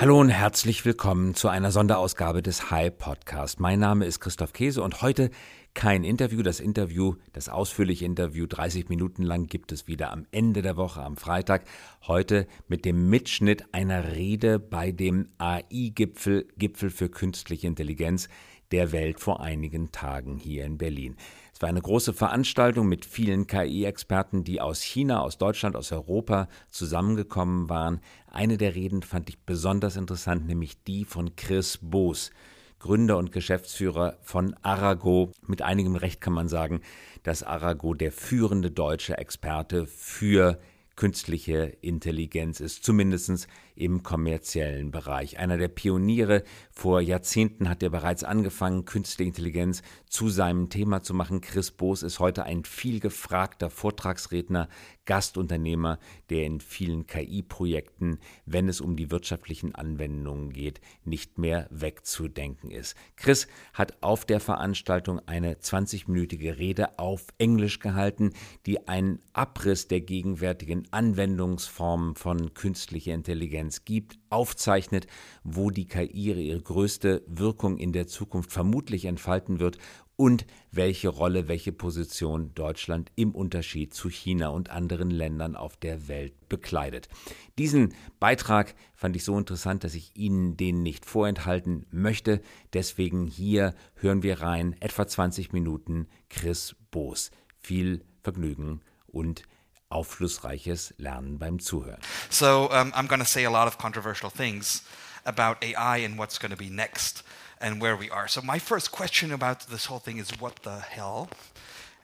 Hallo und herzlich willkommen zu einer Sonderausgabe des High Podcast. Mein Name ist Christoph Käse und heute kein Interview. Das Interview, das ausführliche Interview, 30 Minuten lang, gibt es wieder am Ende der Woche, am Freitag. Heute mit dem Mitschnitt einer Rede bei dem AI-Gipfel, Gipfel für künstliche Intelligenz der Welt vor einigen Tagen hier in Berlin. Es war eine große Veranstaltung mit vielen KI-Experten, die aus China, aus Deutschland, aus Europa zusammengekommen waren. Eine der Reden fand ich besonders interessant, nämlich die von Chris Boos, Gründer und Geschäftsführer von Arago. Mit einigem Recht kann man sagen, dass Arago der führende deutsche Experte für künstliche Intelligenz ist, zumindest im kommerziellen Bereich. Einer der Pioniere vor Jahrzehnten hat er bereits angefangen, künstliche Intelligenz zu seinem Thema zu machen. Chris Boos ist heute ein viel gefragter Vortragsredner, Gastunternehmer, der in vielen KI-Projekten, wenn es um die wirtschaftlichen Anwendungen geht, nicht mehr wegzudenken ist. Chris hat auf der Veranstaltung eine 20-minütige Rede auf Englisch gehalten, die einen Abriss der gegenwärtigen Anwendungsformen von künstlicher Intelligenz gibt, aufzeichnet, wo die KI ihre größte Wirkung in der Zukunft vermutlich entfalten wird und welche Rolle, welche Position Deutschland im Unterschied zu China und anderen Ländern auf der Welt bekleidet. Diesen Beitrag fand ich so interessant, dass ich Ihnen den nicht vorenthalten möchte. Deswegen hier hören wir rein, etwa 20 Minuten Chris Boos. Viel Vergnügen und aufschlussreiches Lernen beim Zuhören. So um, I'm going to say a lot of controversial things about AI and what's going to be next. and where we are. So my first question about this whole thing is what the hell?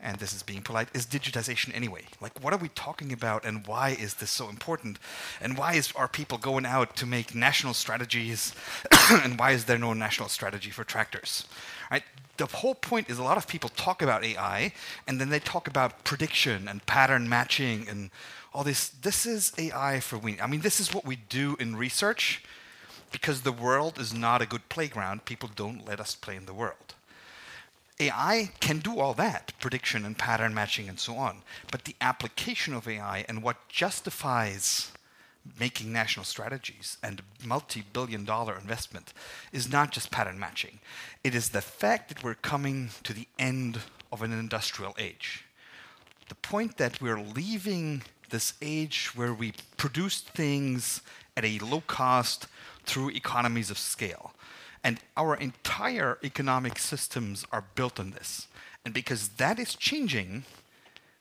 And this is being polite, is digitization anyway? Like, what are we talking about, and why is this so important? And why is, are people going out to make national strategies, and why is there no national strategy for tractors? Right? The whole point is a lot of people talk about AI, and then they talk about prediction and pattern matching and all this. This is AI for we. I mean, this is what we do in research because the world is not a good playground, people don't let us play in the world. AI can do all that, prediction and pattern matching and so on. But the application of AI and what justifies making national strategies and multi billion dollar investment is not just pattern matching. It is the fact that we're coming to the end of an industrial age. The point that we're leaving this age where we produce things at a low cost, through economies of scale. And our entire economic systems are built on this. And because that is changing,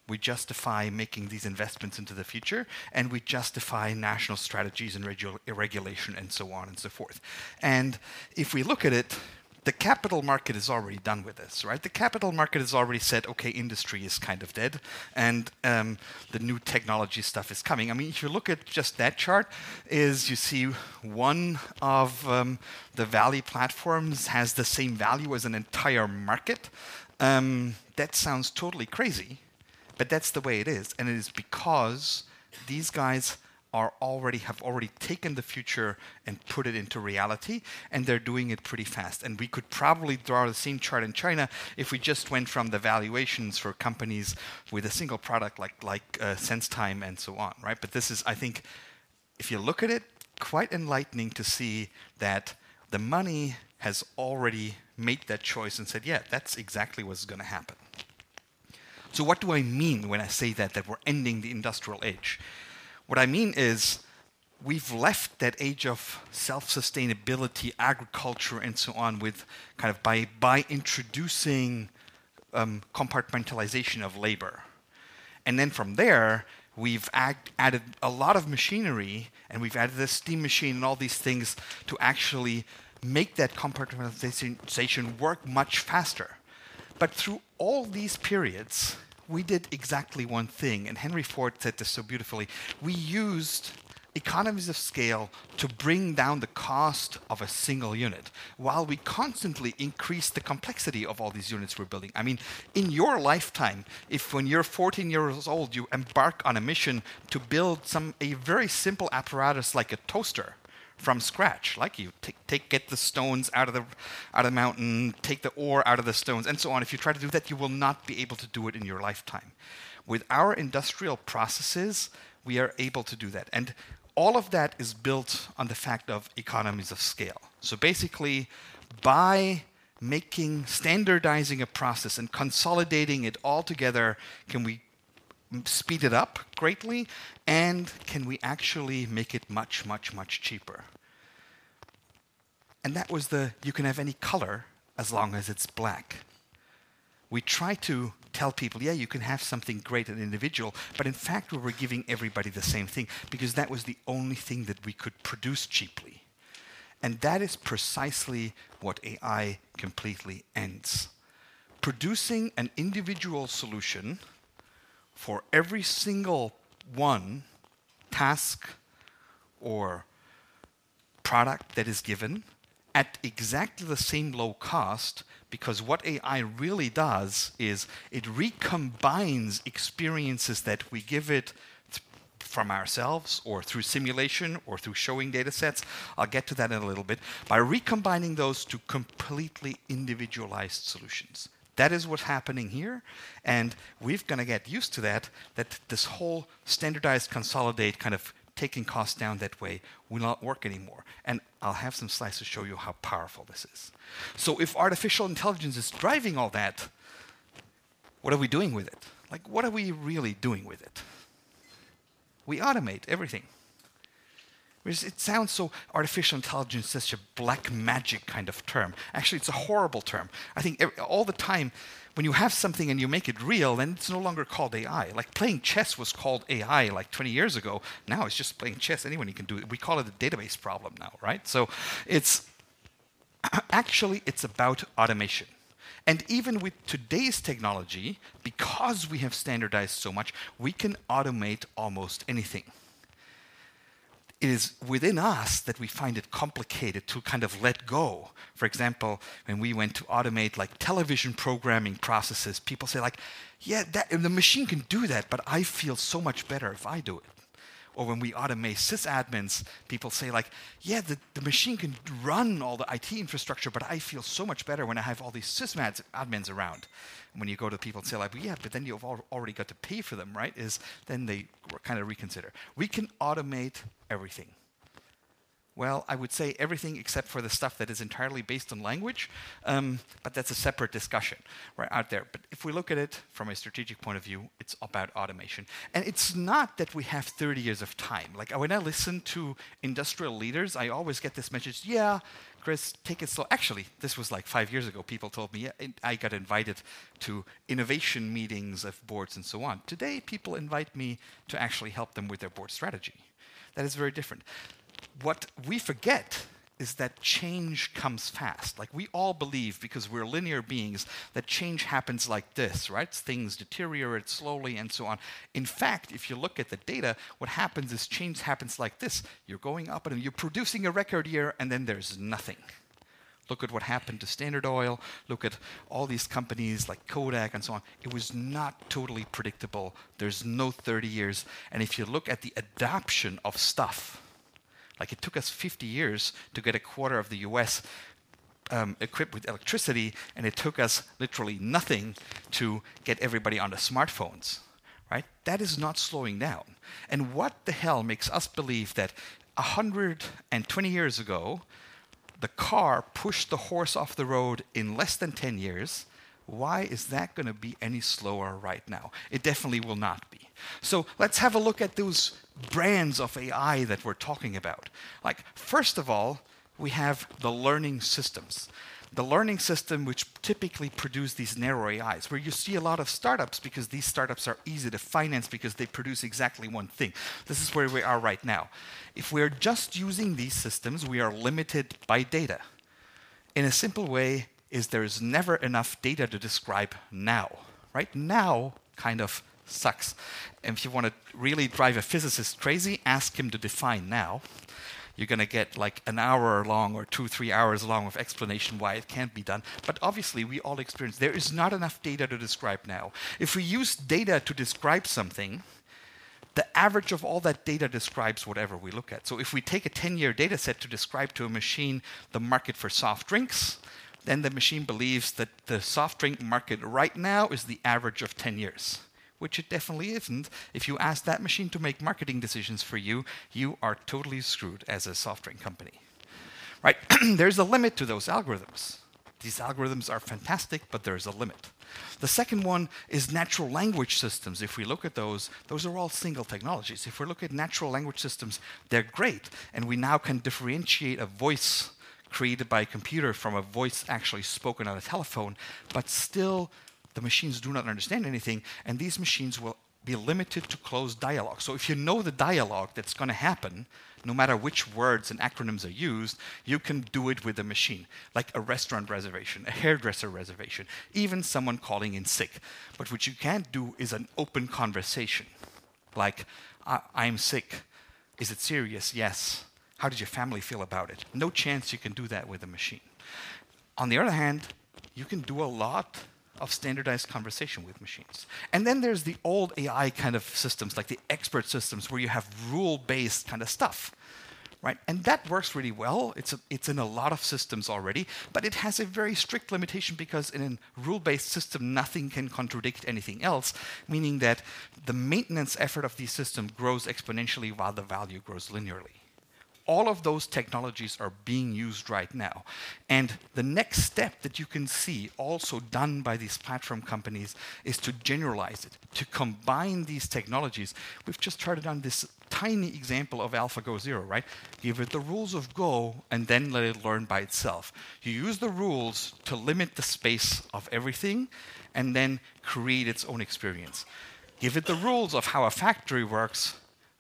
we justify making these investments into the future and we justify national strategies and regu- regulation and so on and so forth. And if we look at it, the capital market is already done with this, right? The capital market has already said, okay, industry is kind of dead, and um, the new technology stuff is coming. I mean, if you look at just that chart, is you see one of um, the Valley platforms has the same value as an entire market. Um, that sounds totally crazy, but that's the way it is, and it is because these guys are already have already taken the future and put it into reality and they're doing it pretty fast. And we could probably draw the same chart in China if we just went from the valuations for companies with a single product like like uh, SenseTime and so on right? But this is I think if you look at it quite enlightening to see that the money has already made that choice and said yeah that's exactly what's going to happen so what do I mean when I say that that we're ending the industrial age what I mean is, we've left that age of self-sustainability, agriculture, and so on, with kind of by by introducing um, compartmentalization of labor, and then from there we've add, added a lot of machinery, and we've added the steam machine and all these things to actually make that compartmentalization work much faster. But through all these periods, we did exactly one thing, and Henry Ford said this so beautifully. We used economies of scale to bring down the cost of a single unit while we constantly increase the complexity of all these units we're building. I mean, in your lifetime, if when you're 14 years old you embark on a mission to build some a very simple apparatus like a toaster, from scratch, like you take, take get the stones out of the out of the mountain, take the ore out of the stones, and so on. If you try to do that, you will not be able to do it in your lifetime. With our industrial processes, we are able to do that. And all of that is built on the fact of economies of scale. So basically, by making standardizing a process and consolidating it all together, can we speed it up greatly and can we actually make it much, much, much cheaper? And that was the you can have any color as long as it's black. We try to tell people, yeah, you can have something great and individual, but in fact, we were giving everybody the same thing because that was the only thing that we could produce cheaply. And that is precisely what AI completely ends. Producing an individual solution for every single one task or product that is given at exactly the same low cost because what AI really does is it recombines experiences that we give it from ourselves or through simulation or through showing data sets. I'll get to that in a little bit. By recombining those to completely individualized solutions. That is what's happening here. And we're going to get used to that, that this whole standardized, consolidate kind of taking costs down that way will not work anymore. And I'll have some slides to show you how powerful this is. So if artificial intelligence is driving all that, what are we doing with it? Like, what are we really doing with it? We automate everything. It sounds so artificial intelligence, such a black magic kind of term. Actually, it's a horrible term. I think all the time, when you have something and you make it real, then it's no longer called AI. Like playing chess was called AI like 20 years ago. Now it's just playing chess. Anyone can do it. We call it a database problem now, right? So it's actually it's about automation. And even with today's technology, because we have standardized so much, we can automate almost anything it is within us that we find it complicated to kind of let go. For example, when we went to automate like television programming processes, people say like, yeah, that, the machine can do that, but I feel so much better if I do it. Or when we automate sysadmins, people say like, yeah, the, the machine can run all the IT infrastructure, but I feel so much better when I have all these sysadmins around when you go to people and say like, yeah, but then you've al already got to pay for them, right? Is then they kind of reconsider. We can automate everything. Well, I would say everything except for the stuff that is entirely based on language, um, but that's a separate discussion right out there. But if we look at it from a strategic point of view, it's about automation. And it's not that we have 30 years of time. Like when I listen to industrial leaders, I always get this message yeah, Chris, take it slow. Actually, this was like five years ago. People told me I got invited to innovation meetings of boards and so on. Today, people invite me to actually help them with their board strategy. That is very different. What we forget is that change comes fast. Like we all believe, because we're linear beings, that change happens like this, right? Things deteriorate slowly and so on. In fact, if you look at the data, what happens is change happens like this. You're going up and you're producing a record year, and then there's nothing. Look at what happened to Standard Oil. Look at all these companies like Kodak and so on. It was not totally predictable. There's no 30 years. And if you look at the adoption of stuff, like it took us 50 years to get a quarter of the US um, equipped with electricity, and it took us literally nothing to get everybody on the smartphones. Right? That is not slowing down. And what the hell makes us believe that 120 years ago, the car pushed the horse off the road in less than 10 years? Why is that going to be any slower right now? It definitely will not be. So let's have a look at those brands of AI that we're talking about. Like, first of all, we have the learning systems. The learning system, which typically produce these narrow AIs, where you see a lot of startups because these startups are easy to finance because they produce exactly one thing. This is where we are right now. If we're just using these systems, we are limited by data. In a simple way, is there is never enough data to describe now. Right now, kind of sucks. And if you want to really drive a physicist crazy, ask him to define now. You're going to get like an hour long or two, three hours long of explanation why it can't be done. But obviously, we all experience there is not enough data to describe now. If we use data to describe something, the average of all that data describes whatever we look at. So if we take a 10 year data set to describe to a machine the market for soft drinks, then the machine believes that the soft drink market right now is the average of 10 years which it definitely isn't, if you ask that machine to make marketing decisions for you, you are totally screwed as a software company. Right? There's a limit to those algorithms. These algorithms are fantastic, but there's a limit. The second one is natural language systems. If we look at those, those are all single technologies. If we look at natural language systems, they're great. And we now can differentiate a voice created by a computer from a voice actually spoken on a telephone, but still the machines do not understand anything, and these machines will be limited to closed dialogue. So if you know the dialogue that's going to happen, no matter which words and acronyms are used, you can do it with a machine, like a restaurant reservation, a hairdresser reservation, even someone calling in sick. But what you can't do is an open conversation, like, I'm sick. Is it serious? Yes. How did your family feel about it? No chance you can do that with a machine. On the other hand, you can do a lot of standardized conversation with machines. And then there's the old AI kind of systems, like the expert systems, where you have rule based kind of stuff. Right? And that works really well. It's, a, it's in a lot of systems already, but it has a very strict limitation because in a rule based system, nothing can contradict anything else, meaning that the maintenance effort of the system grows exponentially while the value grows linearly all of those technologies are being used right now. And the next step that you can see also done by these platform companies is to generalize it, to combine these technologies. We've just started on this tiny example of AlphaGo Zero, right? Give it the rules of Go and then let it learn by itself. You use the rules to limit the space of everything and then create its own experience. Give it the rules of how a factory works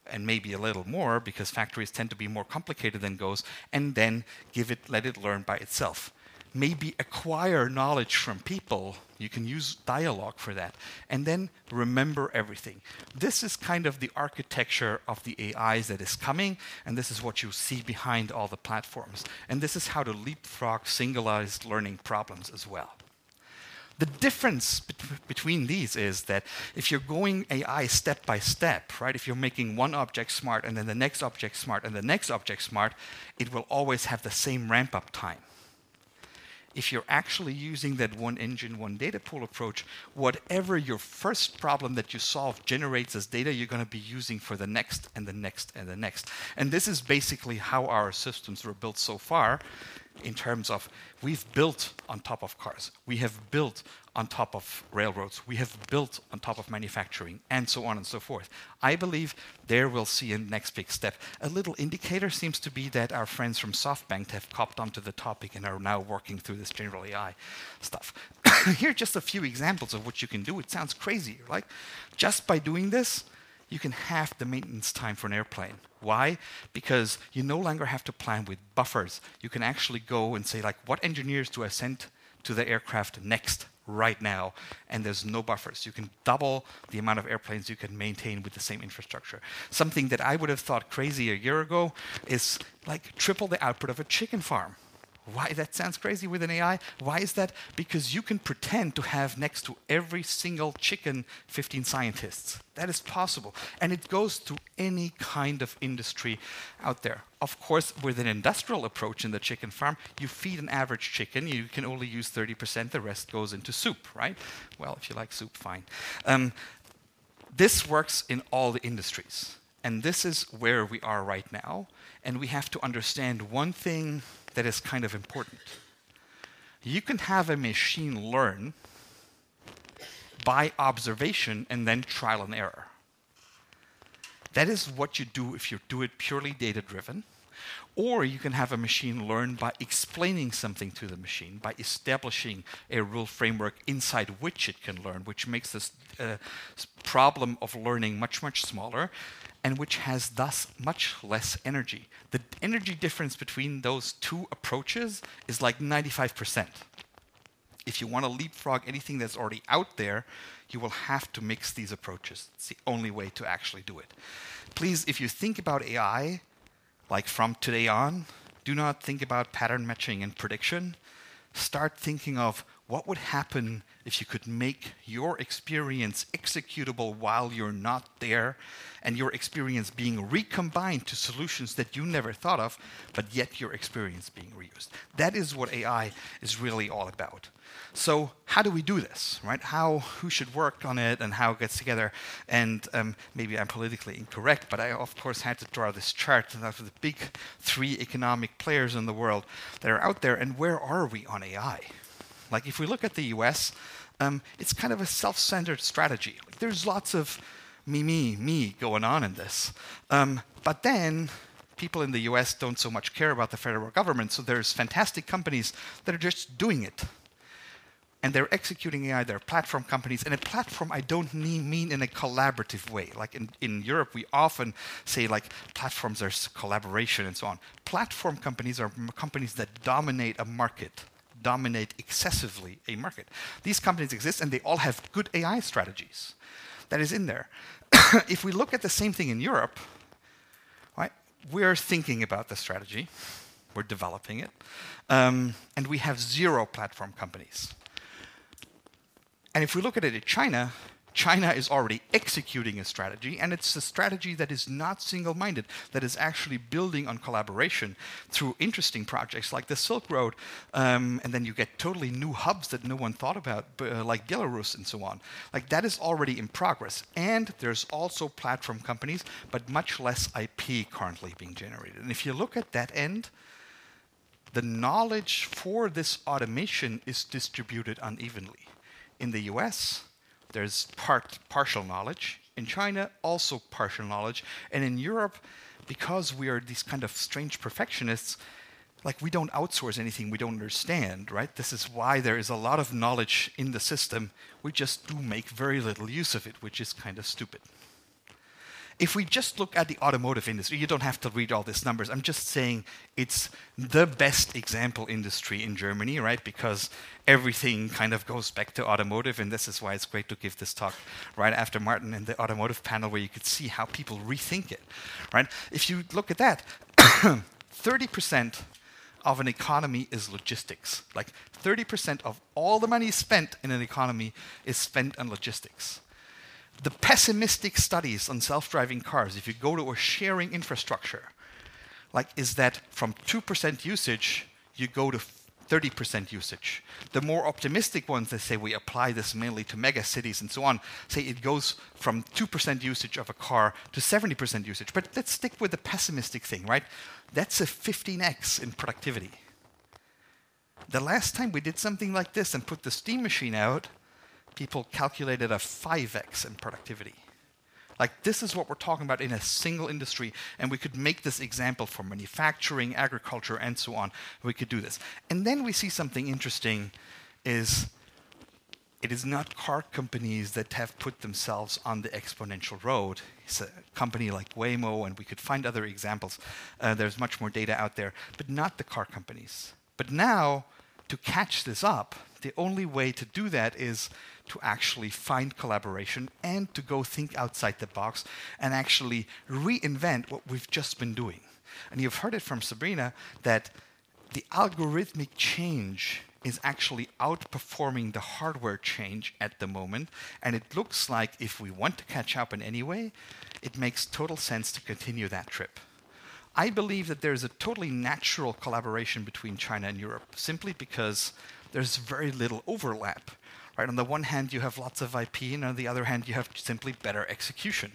and maybe a little more because factories tend to be more complicated than goes and then give it, let it learn by itself. Maybe acquire knowledge from people. You can use dialogue for that. And then remember everything. This is kind of the architecture of the AIs that is coming, and this is what you see behind all the platforms. And this is how to leapfrog singularized learning problems as well. The difference bet- between these is that if you're going AI step by step, right, if you're making one object smart and then the next object smart and the next object smart, it will always have the same ramp up time. If you're actually using that one engine, one data pool approach, whatever your first problem that you solve generates as data, you're going to be using for the next and the next and the next. And this is basically how our systems were built so far in terms of we've built on top of cars, we have built on top of railroads, we have built on top of manufacturing, and so on and so forth. I believe there we'll see a next big step. A little indicator seems to be that our friends from SoftBank have copped onto the topic and are now working through this general AI stuff. Here are just a few examples of what you can do. It sounds crazy, like just by doing this, you can halve the maintenance time for an airplane. Why? Because you no longer have to plan with buffers. You can actually go and say, like, what engineers do I send to the aircraft next, right now? And there's no buffers. You can double the amount of airplanes you can maintain with the same infrastructure. Something that I would have thought crazy a year ago is like triple the output of a chicken farm. Why that sounds crazy with an AI? Why is that? Because you can pretend to have next to every single chicken 15 scientists. That is possible. And it goes to any kind of industry out there. Of course, with an industrial approach in the chicken farm, you feed an average chicken, you can only use 30%, the rest goes into soup, right? Well, if you like soup, fine. Um, this works in all the industries. And this is where we are right now. And we have to understand one thing that is kind of important. You can have a machine learn by observation and then trial and error. That is what you do if you do it purely data driven. Or you can have a machine learn by explaining something to the machine, by establishing a rule framework inside which it can learn, which makes this uh, problem of learning much, much smaller and which has thus much less energy. The energy difference between those two approaches is like 95%. If you want to leapfrog anything that's already out there, you will have to mix these approaches. It's the only way to actually do it. Please, if you think about AI, like from today on, do not think about pattern matching and prediction. Start thinking of what would happen if you could make your experience executable while you're not there and your experience being recombined to solutions that you never thought of, but yet your experience being reused? That is what AI is really all about. So how do we do this, right? How, who should work on it and how it gets together? And um, maybe I'm politically incorrect, but I of course had to draw this chart of the big three economic players in the world that are out there and where are we on AI? Like if we look at the US, um, it's kind of a self-centered strategy. Like there's lots of me, me, me going on in this. Um, but then people in the US don't so much care about the federal government, so there's fantastic companies that are just doing it. And they're executing AI, they're platform companies. And a platform I don't mean in a collaborative way. Like in, in Europe, we often say like platforms are collaboration and so on. Platform companies are companies that dominate a market dominate excessively a market. These companies exist and they all have good AI strategies. That is in there. if we look at the same thing in Europe, right, we're thinking about the strategy, we're developing it, um, and we have zero platform companies. And if we look at it in China, China is already executing a strategy, and it's a strategy that is not single minded, that is actually building on collaboration through interesting projects like the Silk Road. Um, and then you get totally new hubs that no one thought about, uh, like Belarus and so on. Like that is already in progress. And there's also platform companies, but much less IP currently being generated. And if you look at that end, the knowledge for this automation is distributed unevenly. In the US, there's part partial knowledge. In China, also partial knowledge. And in Europe, because we are these kind of strange perfectionists, like we don't outsource anything we don't understand, right? This is why there is a lot of knowledge in the system. We just do make very little use of it, which is kind of stupid. If we just look at the automotive industry, you don't have to read all these numbers. I'm just saying it's the best example industry in Germany, right? Because everything kind of goes back to automotive, and this is why it's great to give this talk right after Martin in the automotive panel, where you could see how people rethink it, right? If you look at that, 30% of an economy is logistics. Like 30% of all the money spent in an economy is spent on logistics the pessimistic studies on self-driving cars, if you go to a sharing infrastructure, like is that from 2% usage, you go to 30% usage. The more optimistic ones, they say we apply this mainly to mega cities and so on, say it goes from 2% usage of a car to 70% usage. But let's stick with the pessimistic thing, right? That's a 15x in productivity. The last time we did something like this and put the steam machine out, people calculated a 5x in productivity. Like, this is what we're talking about in a single industry, and we could make this example for manufacturing, agriculture, and so on. We could do this. And then we see something interesting is it is not car companies that have put themselves on the exponential road. It's a company like Waymo, and we could find other examples. Uh, there's much more data out there, but not the car companies. But now, to catch this up, the only way to do that is to actually find collaboration and to go think outside the box and actually reinvent what we've just been doing. And you've heard it from Sabrina that the algorithmic change is actually outperforming the hardware change at the moment. And it looks like if we want to catch up in any way, it makes total sense to continue that trip. I believe that there's a totally natural collaboration between China and Europe simply because there's very little overlap. Right? On the one hand, you have lots of IP, and on the other hand, you have simply better execution.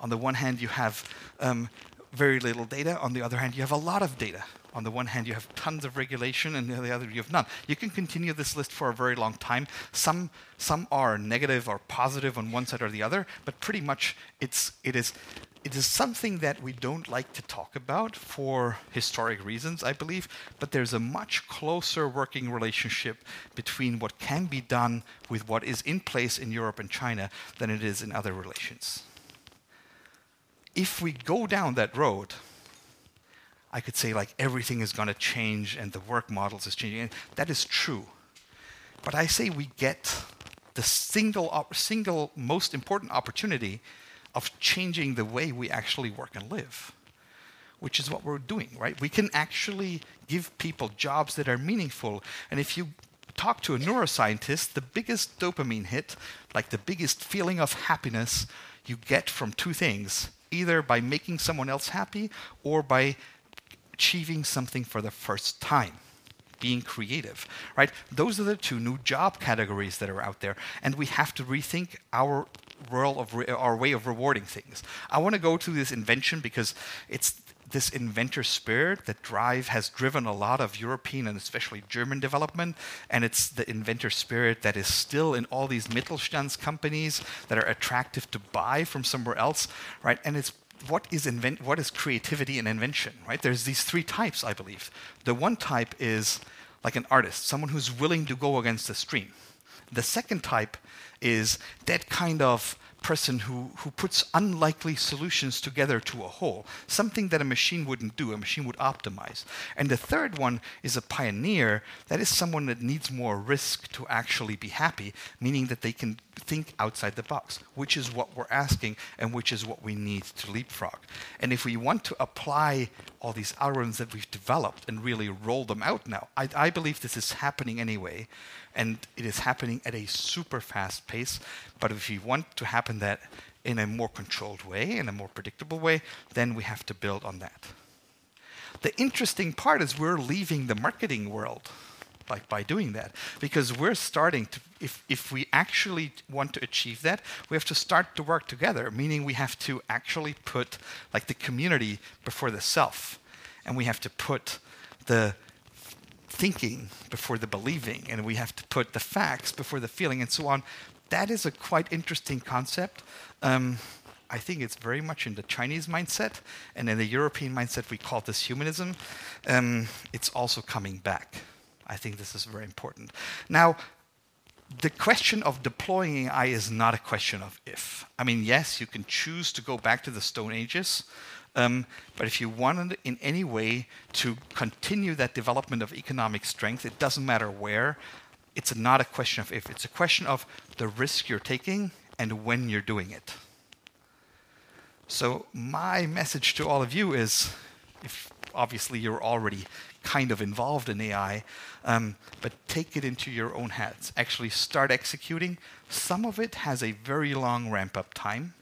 On the one hand, you have um, very little data. On the other hand, you have a lot of data. On the one hand, you have tons of regulation, and on the other, you have none. You can continue this list for a very long time. Some, some are negative or positive on one side or the other, but pretty much it's, it is it is something that we don't like to talk about for historic reasons, I believe, but there's a much closer working relationship between what can be done with what is in place in Europe and China than it is in other relations. If we go down that road, I could say like everything is going to change and the work models is changing. And that is true. But I say we get the single, single most important opportunity of changing the way we actually work and live, which is what we're doing, right? We can actually give people jobs that are meaningful. And if you talk to a neuroscientist, the biggest dopamine hit, like the biggest feeling of happiness, you get from two things either by making someone else happy or by achieving something for the first time being creative, right? Those are the two new job categories that are out there, and we have to rethink our world of our way of rewarding things. I want to go to this invention because it's this inventor spirit that drive has driven a lot of European and especially German development, and it's the inventor spirit that is still in all these Mittelstands companies that are attractive to buy from somewhere else, right? And it's what is invent what is creativity and invention, right? There's these three types, I believe. The one type is like an artist, someone who's willing to go against the stream. The second type is that kind of person who, who puts unlikely solutions together to a whole, something that a machine wouldn't do, a machine would optimize. And the third one is a pioneer, that is someone that needs more risk to actually be happy, meaning that they can think outside the box, which is what we're asking and which is what we need to leapfrog. And if we want to apply all these algorithms that we've developed and really roll them out now, I, I believe this is happening anyway and it is happening at a super fast pace. But if we want to happen that in a more controlled way, in a more predictable way, then we have to build on that. The interesting part is we're leaving the marketing world like by doing that because we're starting to if, if we actually want to achieve that we have to start to work together meaning we have to actually put like the community before the self and we have to put the thinking before the believing, and we have to put the facts before the feeling, and so on. That is a quite interesting concept. Um, I think it's very much in the Chinese mindset, and in the European mindset, we call this humanism. Um, it's also coming back. I think this is very important. Now, the question of deploying AI is not a question of if. I mean, yes, you can choose to go back to the Stone Ages, um, but if you wanted in any way to continue that development of economic strength, it doesn't matter where. It's not a question of if, it's a question of the risk you're taking and when you're doing it. So, my message to all of you is if obviously you're already kind of involved in AI, um, but take it into your own hands. Actually, start executing. Some of it has a very long ramp up time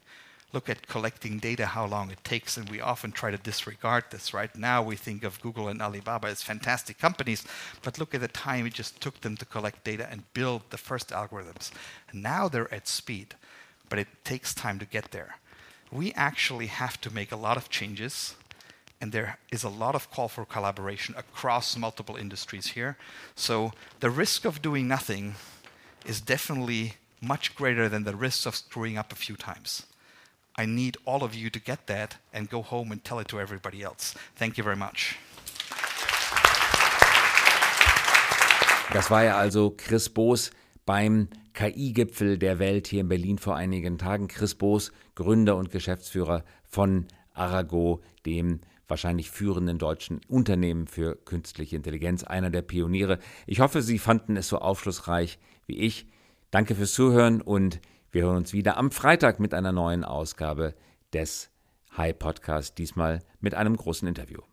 look at collecting data, how long it takes, and we often try to disregard this. Right now, we think of Google and Alibaba as fantastic companies, but look at the time it just took them to collect data and build the first algorithms. And now they're at speed, but it takes time to get there. We actually have to make a lot of changes, and there is a lot of call for collaboration across multiple industries here. So the risk of doing nothing is definitely much greater than the risk of screwing up a few times. I need all of you to get that and go home and tell it to everybody else. Thank you very much. Das war ja also Chris Boos beim KI-Gipfel der Welt hier in Berlin vor einigen Tagen. Chris Boos, Gründer und Geschäftsführer von Arago, dem wahrscheinlich führenden deutschen Unternehmen für künstliche Intelligenz, einer der Pioniere. Ich hoffe, Sie fanden es so aufschlussreich wie ich. Danke fürs Zuhören und wir hören uns wieder am Freitag mit einer neuen Ausgabe des High Podcast, diesmal mit einem großen Interview.